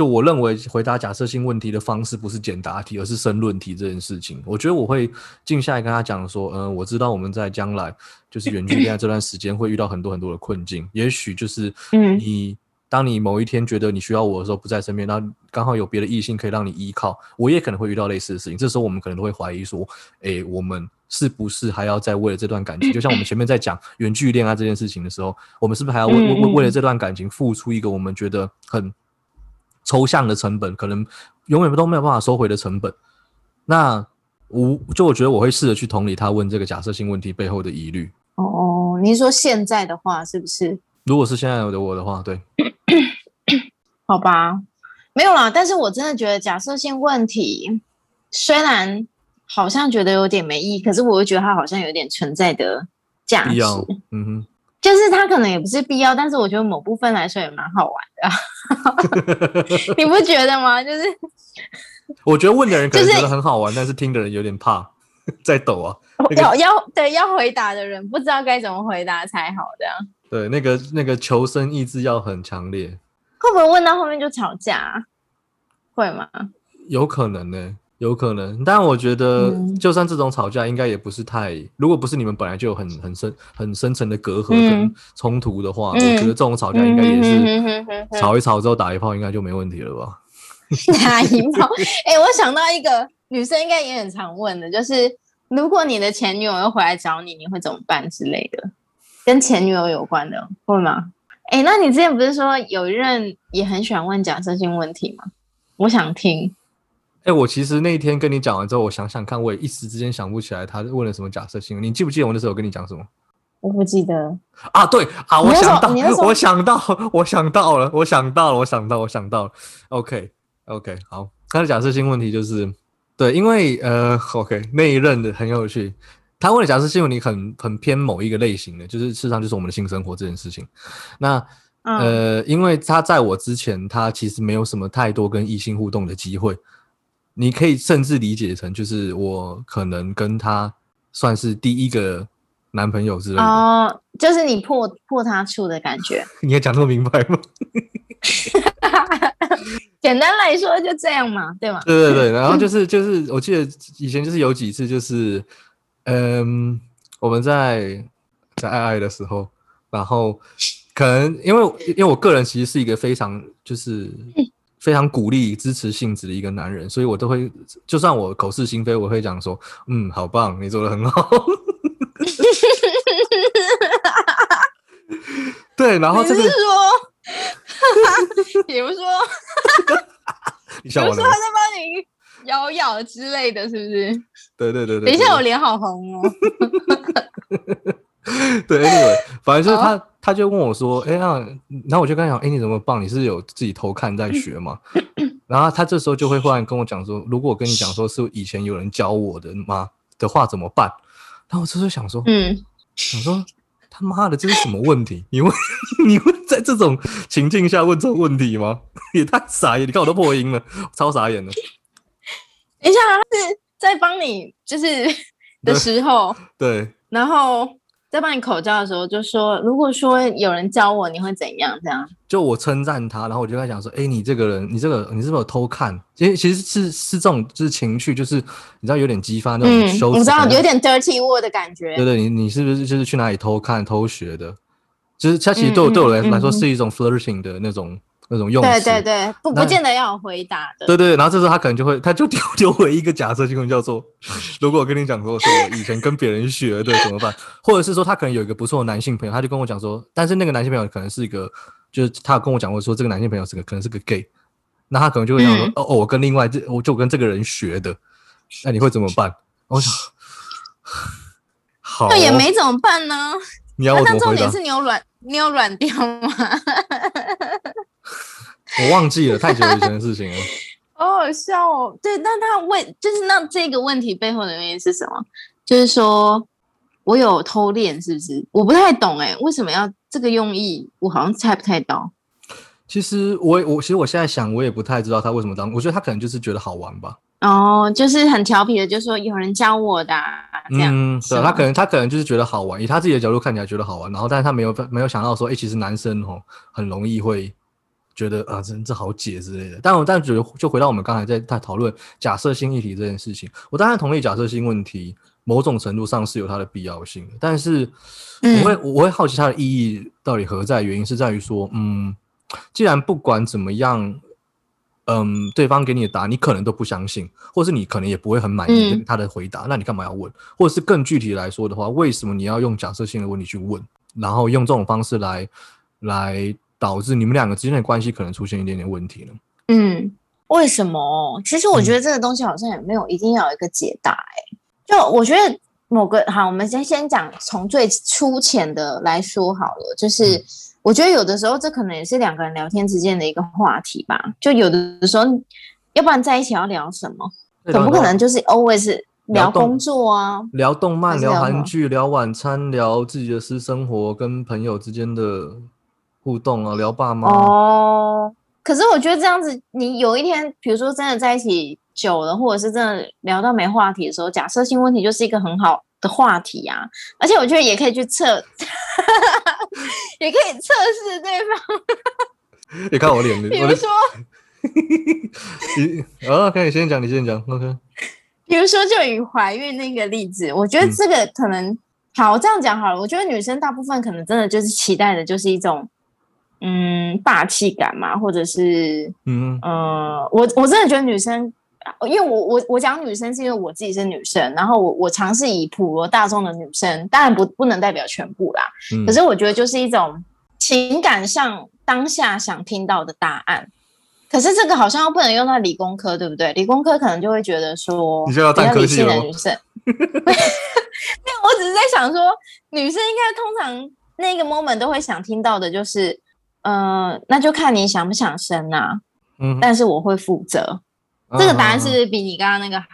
就我认为回答假设性问题的方式不是简答题，而是申论题这件事情。我觉得我会静下来跟他讲说，嗯、我知道我们在将来就是远距离恋爱这段时间会遇到很多很多的困境，也许就是嗯你。当你某一天觉得你需要我的时候不在身边，然后刚好有别的异性可以让你依靠，我也可能会遇到类似的事情。这时候我们可能都会怀疑说，诶，我们是不是还要再为了这段感情，就像我们前面在讲远距离恋爱这件事情的时候，我们是不是还要为为为为了这段感情付出一个我们觉得很抽象的成本，可能永远都没有办法收回的成本？那我就我觉得我会试着去同理他问这个假设性问题背后的疑虑。哦，你是说现在的话是不是？如果是现在的我的话，对，*coughs* 好吧，没有啦。但是我真的觉得假设性问题虽然好像觉得有点没意义，可是我又觉得它好像有点存在的价值。嗯哼。就是它可能也不是必要，但是我觉得某部分来说也蛮好玩的、啊，*laughs* 你不觉得吗？就是 *laughs* 我觉得问的人可能觉得很好玩，但是听的人有点怕，在抖啊。那个要要对要回答的人不知道该怎么回答才好这样，对，那个那个求生意志要很强烈，会不会问到后面就吵架啊、会吗？有可能呢、有可能。但我觉得，嗯就算这种吵架，应该也不是太，如果不是你们本来就有很很深很深层的隔阂嗯跟冲突的话，嗯我觉得这种吵架应该也嗯是吵一吵之后打一炮，应该就没问题了吧？*laughs* 打一炮。*laughs* 哎、我想到一个女生应该也很常问的，就是如果你的前女友又回来找你，你会怎么办之类的，跟前女友有关的，会吗？哎、那你之前不是说有一任也很喜欢问假设性问题吗？我想听。哎，我其实那一天跟你讲完之后，我想想看，我也一时之间想不起来他问了什么假设性。你记不记得我那时候跟你讲什么？我不记得啊。对啊，我想到，我想到，我想到了，我想到了，我想到，我想到了。OK，OK，好。他的假设性问题就是，对，因为呃，OK，那一任的很有趣。他问的假设性问题很很偏某一个类型的，就是事实上就是我们的性生活这件事情。那呃，因为他在我之前，他其实没有什么太多跟异性互动的机会。你可以甚至理解成，就是我可能跟他算是第一个男朋友之类的哦，就是你破破他处的感觉。*laughs* 你也讲这么明白吗？*laughs* 简单来说就这样嘛，对吗？对对对，然后就是就是，我记得以前就是有几次，就是嗯，我们在在爱爱的时候，然后可能因为因为我个人其实是一个非常就是。非常鼓励、支持性质的一个男人，所以我都会，就算我口是心非，我会讲说：“嗯，好棒，你做的很好。*laughs* ”对，然后这个，*laughs* 比如说，*laughs* 比如说，比如说他在帮你咬咬之类的，是不是？对对对对。等一下，我脸好红哦。对，anyway，反正就是他，他就问我说：“哎，那……然后我就跟他讲，哎，你怎么棒？你是有自己偷看在学吗？” *laughs* 然后他这时候就会忽然跟我讲说：“如果我跟你讲说是以前有人教我的吗的话怎么办？”然后我这时候想说：“嗯，想说他妈的这是什么问题？你问 *laughs* 你会在这种情境下问这种问题吗？*laughs* 也太傻眼！你看我都破音了，超傻眼了。等一下，他是在帮你就是的时候，对，然后。”在帮你口罩的时候，就说：“如果说有人教我，你会怎样？”这样，就我称赞他，然后我就跟他讲说：“哎，你这个人，你这个，你是不是有偷看？其实其实是是这种，就是情绪，就是你知道有点激发那种羞耻，我知道有点 dirty word 的感觉。对对，你你是不是就是去哪里偷看、偷学的？就是他其实对我对我来来说是一种 flirting 的那种。”那种用对对对，不不见得要有回答的。对对，然后这时候他可能就会，他就丢丢回一个假设，就叫做：*laughs* 如果我跟你讲说，是我以前跟别人学的怎么办？*laughs* 或者是说他可能有一个不错的男性朋友，他就跟我讲说，但是那个男性朋友可能是一个，就是他跟我讲过说，这个男性朋友是个可能是个 gay，那他可能就会想说：哦哦，我跟另外这我就跟这个人学的，那你会怎么办？我想，*sighs* 好，那也没怎么办呢。你要我怎么重点是你有软，你有软掉吗？我忘记了太久以前的事情了，*laughs* 好好笑哦。对，那他问，就是那这个问题背后的原因是什么？就是说我有偷练，是不是？我不太懂哎，为什么要这个用意？我好像猜不太到。其实我我其实我现在想，我也不太知道他为什么当。我觉得他可能就是觉得好玩吧。哦，就是很调皮的，就说有人教我的这样。嗯，对，他可能他可能就是觉得好玩，以他自己的角度看起来觉得好玩，然后但是他没有没有想到说，哎，其实男生哦很容易会。觉得啊，这这好解之类的，但我但觉得就回到我们刚才在在讨论假设性议题这件事情，我当然同意假设性问题某种程度上是有它的必要性的，但是我会我会好奇它的意义到底何在？原因是在于说，嗯，既然不管怎么样，嗯，对方给你的答案你可能都不相信，或是你可能也不会很满意他的回答，那你干嘛要问？或者是更具体来说的话，为什么你要用假设性的问题去问，然后用这种方式来来？导致你们两个之间的关系可能出现一点点问题呢？嗯，为什么？其实我觉得这个东西好像也没有一定要有一个解答。哎，就我觉得某个好，我们先先讲从最粗浅的来说好了。就是我觉得有的时候这可能也是两个人聊天之间的一个话题吧。就有的时候，要不然在一起要聊什么？总不可能就是 always 聊工作啊，聊动漫、聊韩剧、聊晚餐、聊自己的私生活，跟朋友之间的。互动啊，聊爸妈哦。可是我觉得这样子，你有一天，比如说真的在一起久了，或者是真的聊到没话题的时候，假设性问题就是一个很好的话题啊。而且我觉得也可以去测，*laughs* 也可以测试对方。*laughs* 你看我脸，比如说，*laughs* 你啊，可以先讲，你先讲，OK。比如说，就以怀孕那个例子，我觉得这个可能好，这样讲好了。我觉得女生大部分可能真的就是期待的，就是一种。嗯，霸气感嘛，或者是嗯呃，我我真的觉得女生，因为我我我讲女生是因为我自己是女生，然后我我尝试以普罗大众的女生，当然不不能代表全部啦。可是我觉得就是一种情感上当下想听到的答案，可是这个好像又不能用到理工科，对不对？理工科可能就会觉得说，你就要比较理性占科系的女生，*laughs* 没有，我只是在想说，女生应该通常那个 moment 都会想听到的就是，呃，那就看你想不想生啊，嗯，但是我会负责。这个答案是不啊是比你刚刚那个好？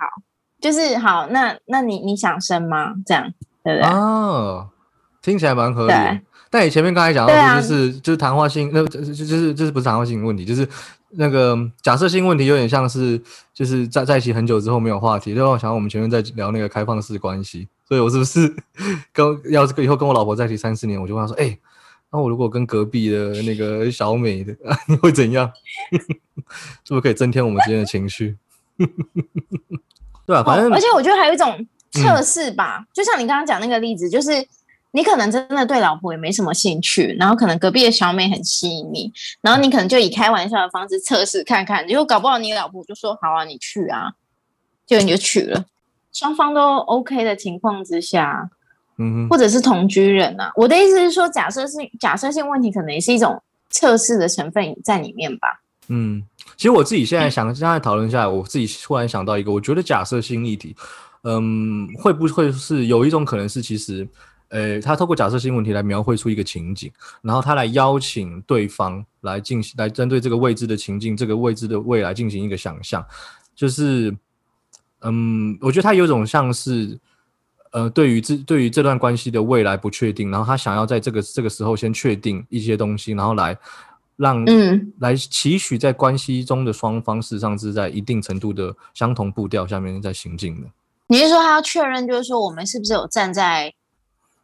就是好，那那你你想生吗？这样对不对？哦，听起来蛮合理的。但你前面刚才讲到就是、就是谈话性，那就就就是就是不是谈话性问题，就是那个假设性问题，有点像是就是在在一起很久之后没有话题，就让我想到我们前面在聊那个开放式关系，所以我是不是 *laughs* 跟要是以后跟我老婆在一起三四年，我就问她说，哎、那我如果跟隔壁的那个小美的，*laughs* 你会怎样？*laughs* 是不是可以增添我们之间的情绪？*laughs* 对啊，反正、哦而且我觉得还有一种嗯测试吧，就像你刚刚讲那个例子，就是你可能真的对老婆也没什么兴趣，然后可能隔壁的小美很吸引你，然后你可能就以开玩笑的方式测试看看，结果搞不好你老婆就说好啊，你去啊，结果你就去了，双方都 OK 的情况之下，嗯哼。或者是同居人啊，我的意思是说，假设性假设性问题可能也是一种测试的成分在里面吧。嗯，其实我自己现在想，现在讨论下来，我自己突然想到一个，我觉得假设性议题，嗯，会不会是有一种可能是，其实，呃，他透过假设性问题来描绘出一个情景，然后他来邀请对方来进行，来针对这个未知的情境，这个未知的未来进行一个想象，就是，嗯，我觉得他有种像是。呃，对于这对于这段关系的未来不确定，然后他想要在这个这个时候先确定一些东西，然后来让嗯来期许在关系中的双方事实上是在一定程度的相同步调下面在行进的。你是说他要确认，就是说我们是不是有站在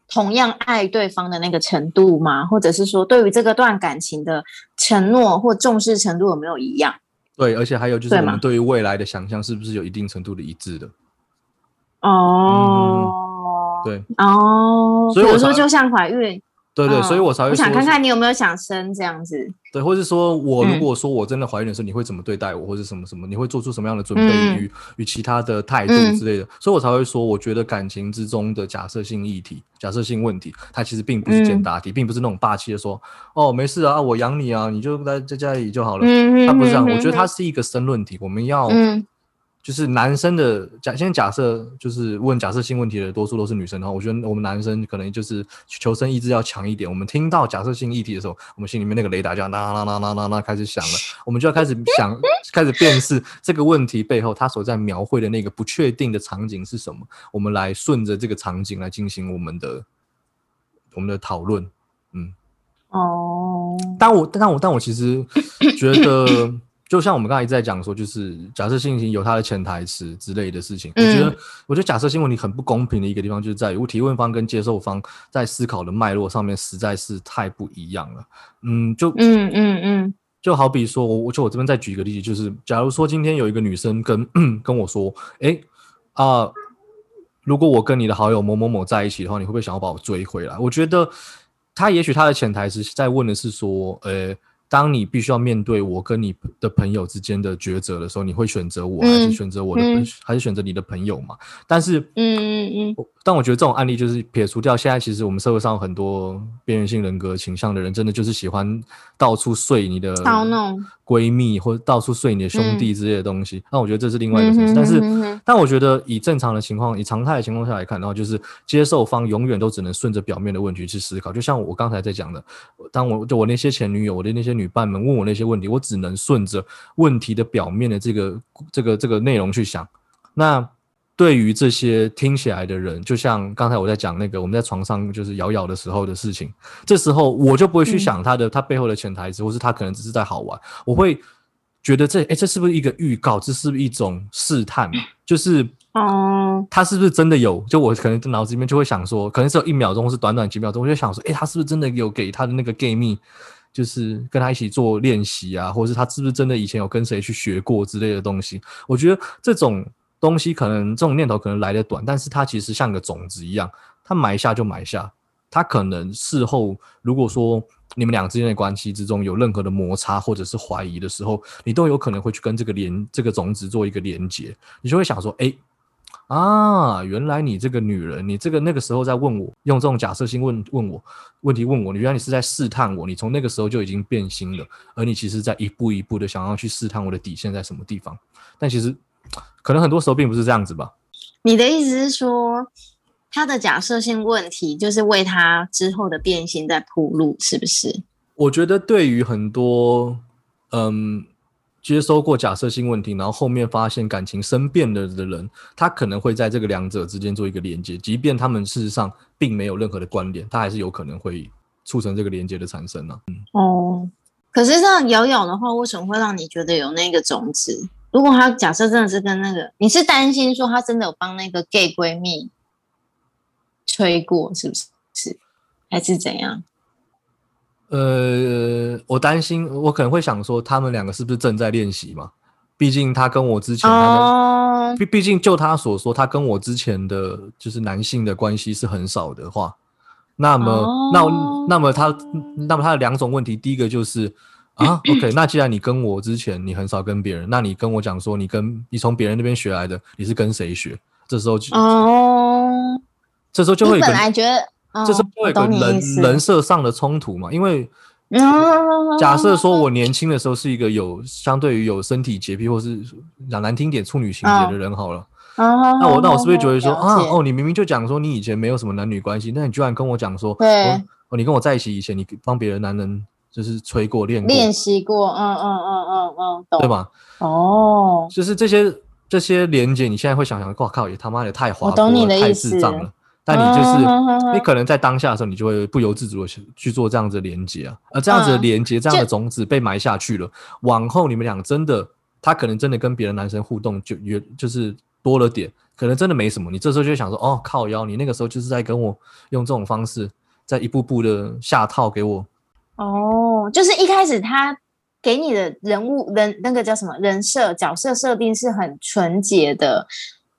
同样爱对方的那个程度吗？或者是说对于这个段感情的承诺或重视程度有没有一样？对，而且还有就是我们对于未来的想象是不是有一定程度的一致的？哦，对。哦，所以我说就像怀孕，对对，嗯所以我才会说我想看看你有没有想生这样子。对，或是说我如嗯。果说我真的怀孕的时候，你会怎么对待我，或者什么什么，你会做出什么样的准备嗯。与与其他的态度嗯。之类的，所以我才会说，我觉得感情之中的假设性议题、假设性问题，它其实并不是简嗯。答题，并不是那种霸气的说，哦，没事啊，我养你啊，你就在在家里就好了。嗯它不是这样，嗯我觉得它是一个申论题，我们要嗯就是男生的假，先假设就是问假设性问题的多数都是女生的话，我觉得我们男生可能就是求生意志要强一点。我们听到假设性议题的时候，我们心里面那个雷达就要啦啦啦啦啦啦开始响了，我们就要开始想，*laughs* 开始辨识这个问题背后它所在描绘的那个不确定的场景是什么，我们来顺着这个场景来进行我们的我们的讨论。嗯，哦，但我但我但我其实觉得，就像我们刚才一直在讲说，就是假设性有它的潜台词之类的事情。我觉得嗯，我觉得假设性问题很不公平的一个地方，就是在于提问方跟接受方在思考的脉络上面实在是太不一样了。嗯，就嗯嗯嗯就好比说，我我就我这边再举一个例子，就是假如说今天有一个女生跟 *clears throat* 跟我说，哎啊、如果我跟你的好友某某某在一起的话，你会不会想要把我追回来？我觉得他也许他的潜台词在问的是说，呃，当你必须要面对我跟你的朋友之间的抉择的时候，你会选择我，还是嗯选择我的，嗯。还是选择你的朋友嘛？但是嗯嗯嗯。但我觉得这种案例就是撇除掉，现在其实我们社会上很多边缘性人格倾向的人，真的就是喜欢到处睡你的闺蜜，或者到处睡你的兄弟之类的东西。那、我觉得这是另外一个嗯层次。哼但是，但我觉得以正常的情况，以常态的情况下来看的话，就是接受方永远都只能顺着表面的问题去思考。就像我刚才在讲的，当我就我那些前女友，我的那些女伴们问我那些问题，我只能顺着问题的表面的这个这个这个内容去想。那对于这些听起来的人，就像刚才我在讲那个我们在床上就是摇摇的时候的事情，这时候我就不会去想他的、他背后的潜台词，或是他可能只是在好玩，我会觉得这哎这是不是一个预告？这是不是一种试探？就是哦，他是不是真的有？就我可能脑子里面就会想说，可能只有一秒钟，是短短几秒钟，我就想说，哎，他是不是真的有给他的那个 gay 蜜，就是跟他一起做练习啊，或者是他是不是真的以前有跟谁去学过之类的东西？我觉得这种东西可能这种念头可能来的短，但是它其实像个种子一样，它埋下就埋下，它可能事后如果说你们俩之间的关系之中有任何的摩擦或者是怀疑的时候，你都有可能会去跟这个连这个种子做一个连接，你就会想说，哎。啊，原来你这个女人，你这个那个时候在问我，用这种假设性问问我问题问我，你原来你是在试探我，你从那个时候就已经变心了，而你其实在一步一步的想要去试探我的底线在什么地方，但其实可能很多时候并不是这样子吧。你的意思是说，他的假设性问题就是为他之后的变心在铺路，是不是？我觉得对于很多嗯接收过假设性问题，然后后面发现感情生变了的人，他可能会在这个两者之间做一个连接，即便他们事实上并没有任何的关联，他还是有可能会促成这个连接的产生呢、嗯，哦，可是这样咬咬的话，为什么会让你觉得有那个种子？如果他假设真的是跟那个，你是担心说他真的有帮那个 gay 闺蜜吹过，是不是？是还是怎样？呃，我担心，我可能会想说，他们两个是不是正在练习嘛？毕竟他跟我之前，哦，毕毕竟就他所说，他跟我之前的就是男性的关系是很少的话，那么，哦那那么他，那么他的两种问题，第一个就是啊，OK，那既然你跟我之前你很少跟别人，那你跟我讲说你跟你从别人那边学来的，你是跟谁学？这时候就，哦，这时候就会有本来觉得，哦这时候就会有个人人设上的冲突嘛，因为。嗯假设说我年轻的时候是一个有相对于有身体洁癖，或是讲难听点处女情节的人好了，那那我那我是不是觉得说啊哦，哦，你明明就讲说你以前没有什么男女关系，那你居然跟我讲说，对哦，哦你跟我在一起以前，你帮别的男人就是吹过练过，练习过，嗯嗯嗯嗯嗯，懂对？吧？哦，就是这些这些连接，你现在会想想，哇靠，也他妈的太滑我懂坡了，太你的意思智障了。但你就是你可能在当下的时候，你就会不由自主的去去做这样子的连接啊，而这样子的嗯连接，这样的种子被埋下去了，往后你们俩真的，他可能真的跟别的男生互动就越就是多了点，可能真的没什么，你这时候就会想说，哦靠腰，你那个时候就是在跟我用这种方式，在一步步的下套给我，哦，就是一开始他给你的人物人那个叫什么人设角色设定是很纯洁的，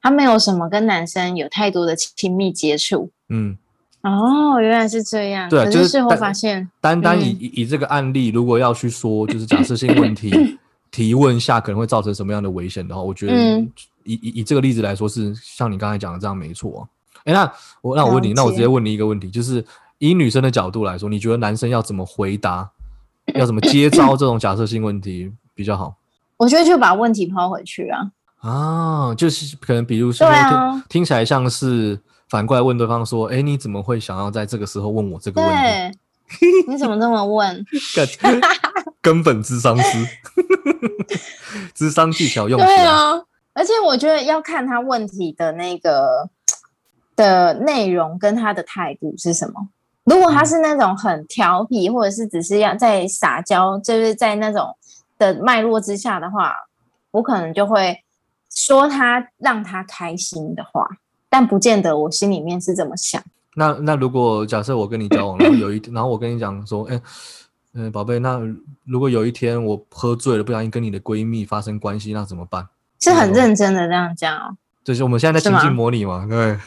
他没有什么跟男生有太多的亲密接触。嗯。哦，原来是这样。对啊就是可是事后发现，单单以嗯以以这个案例，如果要去说就是假设性问题 *laughs* 提问下可能会造成什么样的危险的话，我觉得嗯以以以这个例子来说，是像你刚才讲的这样没错啊。哎，那我那我问你，那我直接问你一个问题，就是以女生的角度来说，你觉得男生要怎么回答，要怎么接招 *laughs* 这种假设性问题比较好？我觉得就把问题抛回去啊。啊，就是可能比如说对听、啊听起来像是反过来问对方说，哎，你怎么会想要在这个时候问我这个问题？*laughs* 你怎么这么问？*laughs* 根本智商师，智商技巧用起来。对啊，而且我觉得要看他问题的那个的内容跟他的态度是什么。如果他是那种很调皮，或者是只是要在撒娇，就是在那种的脉络之下的话，我可能就会说他让他开心的话，但不见得我心里面是这么想。那那如果假设我跟你交往，然后有一天，*laughs* 然后我跟你讲说，哎、嗯、宝贝，那如果有一天我喝醉了，不小心跟你的闺蜜发生关系，那怎么办？是很认真的这样讲哦。就是我们现在在情境模拟嘛，对。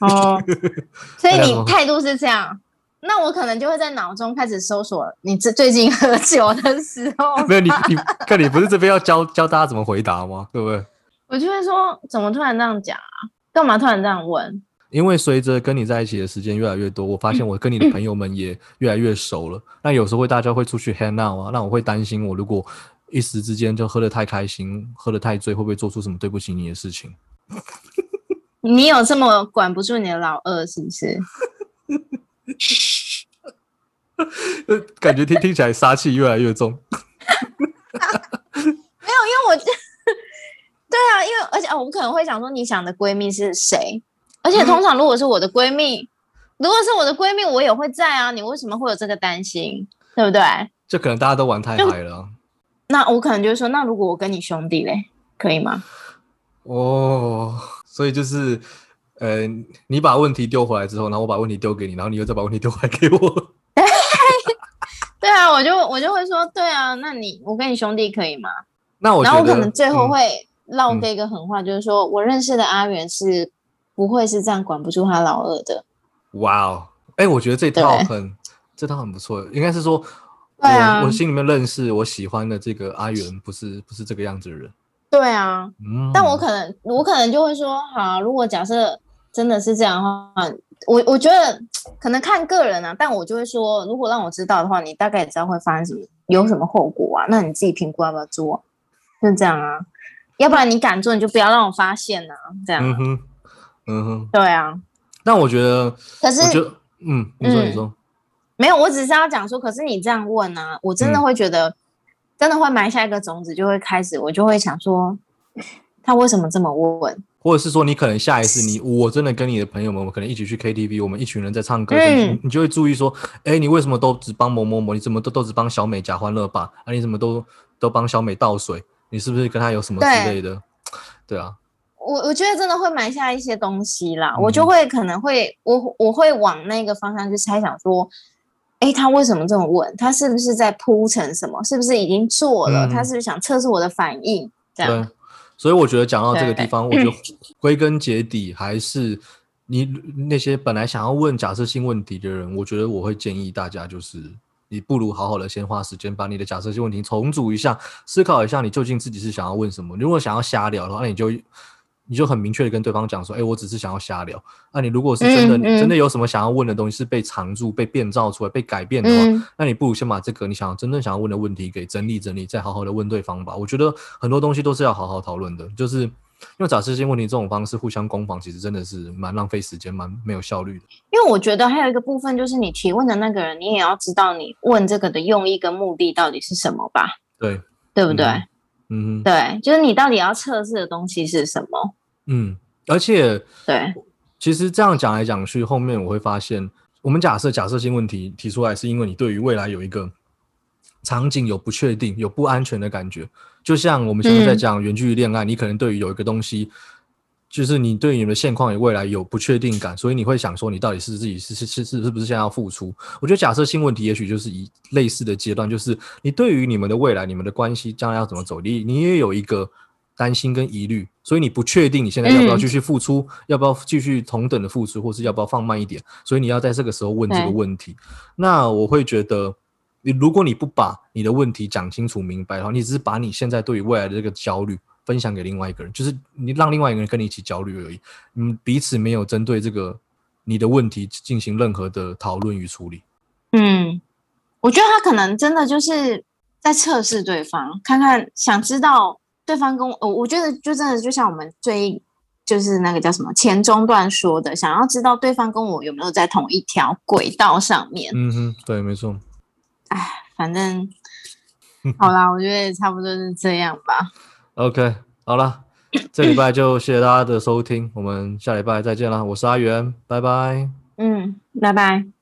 哦，*laughs* 所以你态度是这样，那我可能就会在脑中开始搜索你这最近喝酒的时候，没有你你看你不是这边要教教大家怎么回答吗？对不对？*laughs* 我就会说怎么突然这样讲啊？干嘛突然这样问？因为随着跟你在一起的时间越来越多，我发现我跟你的朋友们也越来越熟了。那有时候会大家会出去 hang out 啊，那我会担心我如果一时之间就喝得太开心，喝得太醉，会不会做出什么对不起你的事情？*laughs* 你有这么管不住你的老二是不是？呃 *laughs* 感觉听听起来杀气越来越重。*laughs* 没有，因为我就 *laughs* 对啊，因为而且哦，我可能会想说，你想的闺蜜是谁？而且通常如果是我的闺蜜，如果是我的闺蜜，我也会在啊。你为什么会有这个担心？对不对？就可能大家都玩太嗨了啊、那我可能就是说，那如果我跟你兄弟嘞，可以吗？哦，所以就是，呃，你把问题丢回来之后，然后我把问题丢给你，然后你又再把问题丢回来给我。*laughs* 对啊，我就我就会说，对啊，那你我跟你兄弟可以吗？那我，然后我可能最后嗯会唠一个狠话，就是说我认识的阿元是不会是这样管不住他老二的。哇哦，哎，我觉得这套很，这套很不错，应该是说，我我心里面认识我喜欢的这个阿元，不是不是这个样子的人。对啊，嗯，但我可能我可能就会说，好，如果假设真的是这样的话，我我觉得可能看个人啊，但我就会说，如果让我知道的话，你大概也知道会发生什么，有什么后果啊，那你自己评估要不要做，就这样啊，要不然你敢做，你就不要让我发现啊，这样，嗯哼，嗯哼。对啊，那我觉得，可是我觉得，嗯，你说，嗯你说，没有，我只是要讲说，可是你这样问啊，我真的嗯会觉得，真的会埋下一个种子，就会开始，我就会想说，他为什么这么问？或者是说，你可能下一次你我真的跟你的朋友们，我们可能一起去 KTV，我们一群人在唱歌，嗯你你就会注意说，哎，你为什么都只帮某某某？你怎么都都只帮小美假欢乐吧？啊，你怎么都都帮小美倒水？你是不是跟她有什么之对类的？对啊，我我觉得真的会埋下一些东西啦，我嗯就会可能会我我会往那个方向去猜想说，哎，他为什么这么问？他是不是在铺陈什么？是不是已经做了？嗯他是不是想测试我的反应？这样对，所以我觉得讲到这个地方，我觉得归根结底还是你那些本来想要问假设性问题的人，我觉得我会建议大家就是。你不如好好的先花时间把你的假设性问题重组一下，思考一下你究竟自己是想要问什么。如果想要瞎聊的话，那你就你就很明确的跟对方讲说，哎、我只是想要瞎聊。那你如果是真的、嗯嗯真的有什么想要问的东西是被藏住、被变造出来、被改变的话，嗯那你不如先把这个你想要真正想要问的问题给整理整理，再好好的问对方吧。我觉得很多东西都是要好好讨论的，就是用假设性问题这种方式互相攻防，其实真的是蛮浪费时间、蛮没有效率的。因为我觉得还有一个部分就是你提问的那个人，你也要知道你问这个的用意跟目的到底是什么吧，对，对不对？嗯嗯，对，就是你到底要测试的东西是什么？嗯，而且对，其实这样讲来讲去，后面我会发现，我们假设假设性问题提出来，是因为你对于未来有一个场景有不确定、有不安全的感觉。就像我们现在在嗯讲远距离恋爱，你可能对于有一个东西，就是你对于你的现况、与未来有不确定感，所以你会想说，你到底是自己是是是是是不是现在要付出？我觉得假设性问题也许就是以类似的阶段，就是你对于你们的未来、你们的关系将来要怎么走，你你也有一个担心跟疑虑，所以你不确定你现在要不要嗯继续付出，要不要继续同等的付出，或是要不要放慢一点，所以你要在这个时候问这个问题。那我会觉得，你如果你不把你的问题讲清楚明白的话，你只是把你现在对于未来的这个焦虑分享给另外一个人，就是你让另外一个人跟你一起焦虑而已，嗯，彼此没有针对这个你的问题进行任何的讨论与处理。嗯，我觉得他可能真的就是在测试对方，看看想知道对方跟我，我我觉得就真的就像我们最就是那个叫什么前中段说的，想要知道对方跟我有没有在同一条轨道上面。嗯哼，对，没错。反正 *laughs* 好啦，我觉得也差不多是这样吧。OK，好了，这礼拜就谢谢大家的收听，我们下礼拜再见啦。我是阿元，拜拜。嗯，拜拜。